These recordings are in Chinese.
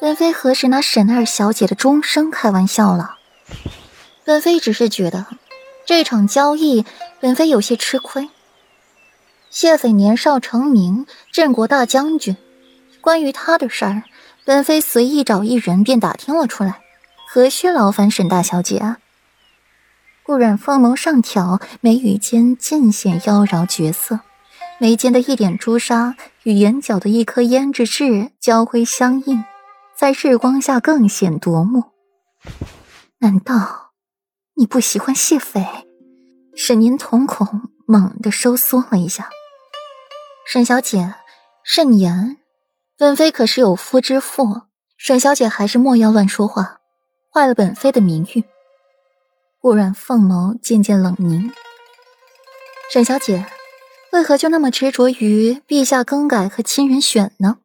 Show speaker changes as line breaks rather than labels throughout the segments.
本妃何时拿沈二小姐的终生开玩笑了？本妃只是觉得这场交易，本妃有些吃亏。谢斐年少成名，镇国大将军，关于他的事儿，本妃随意找一人便打听了出来，何须劳烦沈大小姐啊？顾然凤眸上挑，眉宇间尽显妖娆绝色，眉间的一点朱砂与眼角的一颗胭脂痣交辉相映，在日光下更显夺目。难道你不喜欢谢斐？沈您瞳孔猛地收缩了一下。沈小姐，慎言，本妃可是有夫之妇，沈小姐还是莫要乱说话，坏了本妃的名誉。顾然凤眸渐渐冷凝。沈小姐，为何就那么执着于陛下更改和亲人选呢？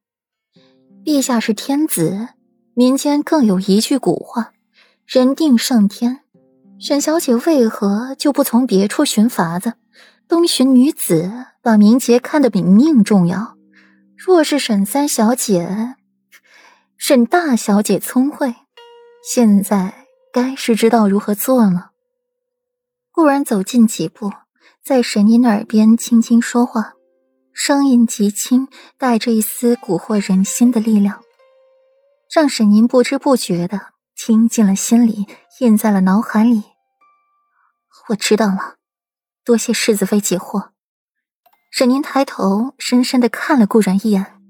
陛下是天子，民间更有一句古话：“人定胜天。”沈小姐为何就不从别处寻法子，东巡女子，把名节看得比命重要？若是沈三小姐，沈大小姐聪慧，现在。该是知道如何做了。顾然走近几步，在沈宁耳边轻轻说话，声音极轻，带着一丝蛊惑人心的力量，让沈宁不知不觉的听进了心里，印在了脑海里。我知道了，多谢世子妃解惑。沈宁抬头，深深的看了顾然一眼，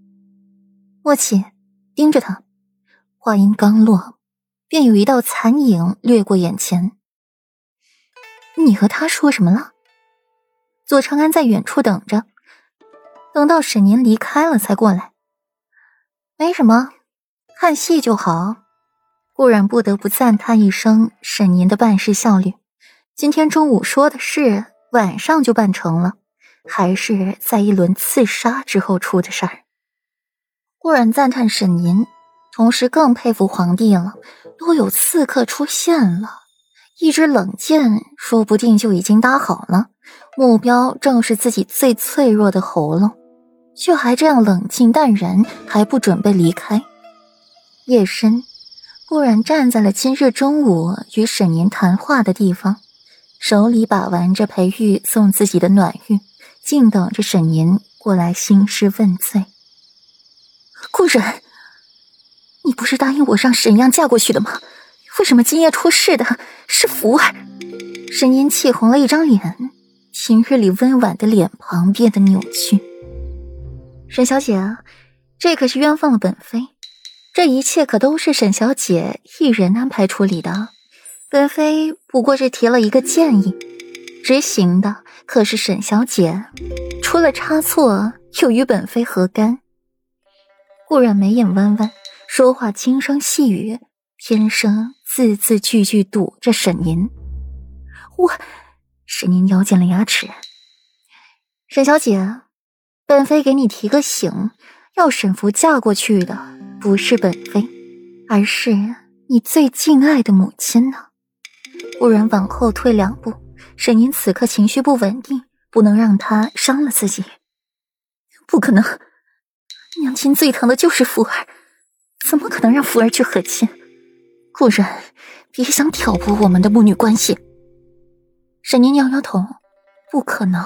默契盯着他，话音刚落。便有一道残影掠过眼前。你和他说什么了？左长安在远处等着，等到沈宁离开了才过来。没什么，看戏就好。顾然不得不赞叹一声沈宁的办事效率。今天中午说的事，晚上就办成了，还是在一轮刺杀之后出的事儿。顾然赞叹沈宁。同时更佩服皇帝了，都有刺客出现了，一支冷箭说不定就已经搭好了，目标正是自己最脆弱的喉咙，却还这样冷静淡然，还不准备离开。夜深，顾然站在了今日中午与沈年谈话的地方，手里把玩着裴玉送自己的暖玉，静等着沈年过来兴师问罪。顾然。你不是答应我让沈阳嫁过去的吗？为什么今夜出事的是福儿？沈年气红了一张脸，平日里温婉的脸庞变得扭曲。沈小姐，这可是冤枉了本妃，这一切可都是沈小姐一人安排处理的，本妃不过是提了一个建议，执行的可是沈小姐，出了差错又与本妃何干？顾然眉眼弯弯。说话轻声细语，天生字字句句堵着沈宁。我，沈宁咬紧了牙齿。沈小姐，本妃给你提个醒，要沈福嫁过去的不是本妃，而是你最敬爱的母亲呢。忽然往后退两步，沈宁此刻情绪不稳定，不能让她伤了自己。不可能，娘亲最疼的就是福儿。怎么可能让福儿去和亲？顾然，别想挑拨我们的母女关系。沈宁摇摇头，不可能。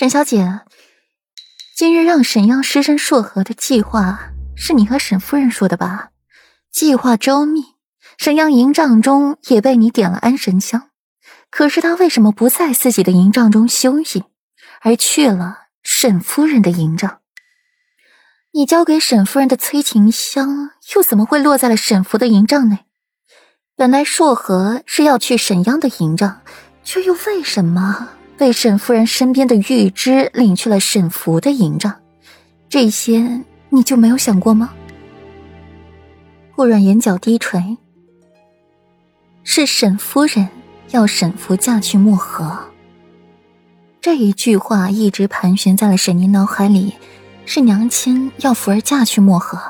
沈小姐，今日让沈央失身硕和的计划是你和沈夫人说的吧？计划周密，沈央营帐中也被你点了安神香。可是他为什么不在自己的营帐中休息，而去了沈夫人的营帐？你交给沈夫人的催情香，又怎么会落在了沈福的营帐内？本来硕和是要去沈央的营帐，却又为什么被沈夫人身边的玉芝领去了沈福的营帐？这些你就没有想过吗？顾软眼角低垂，是沈夫人要沈福嫁去漠河。这一句话一直盘旋在了沈宁脑海里。是娘亲要福儿嫁去漠河。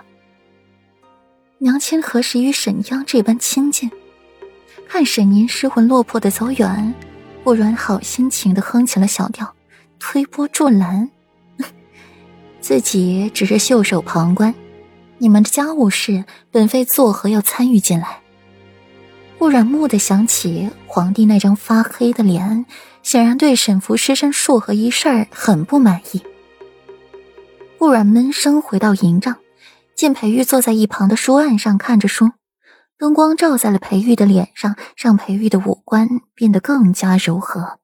娘亲何时与沈央这般亲近？看沈宁失魂落魄的走远，顾然好心情的哼起了小调，推波助澜。自己只是袖手旁观，你们的家务事，本妃作何要参与进来？顾然蓦地想起皇帝那张发黑的脸，显然对沈福失身术和一事儿很不满意。顾然闷声回到营帐，见裴玉坐在一旁的书案上看着书，灯光照在了裴玉的脸上，让裴玉的五官变得更加柔和。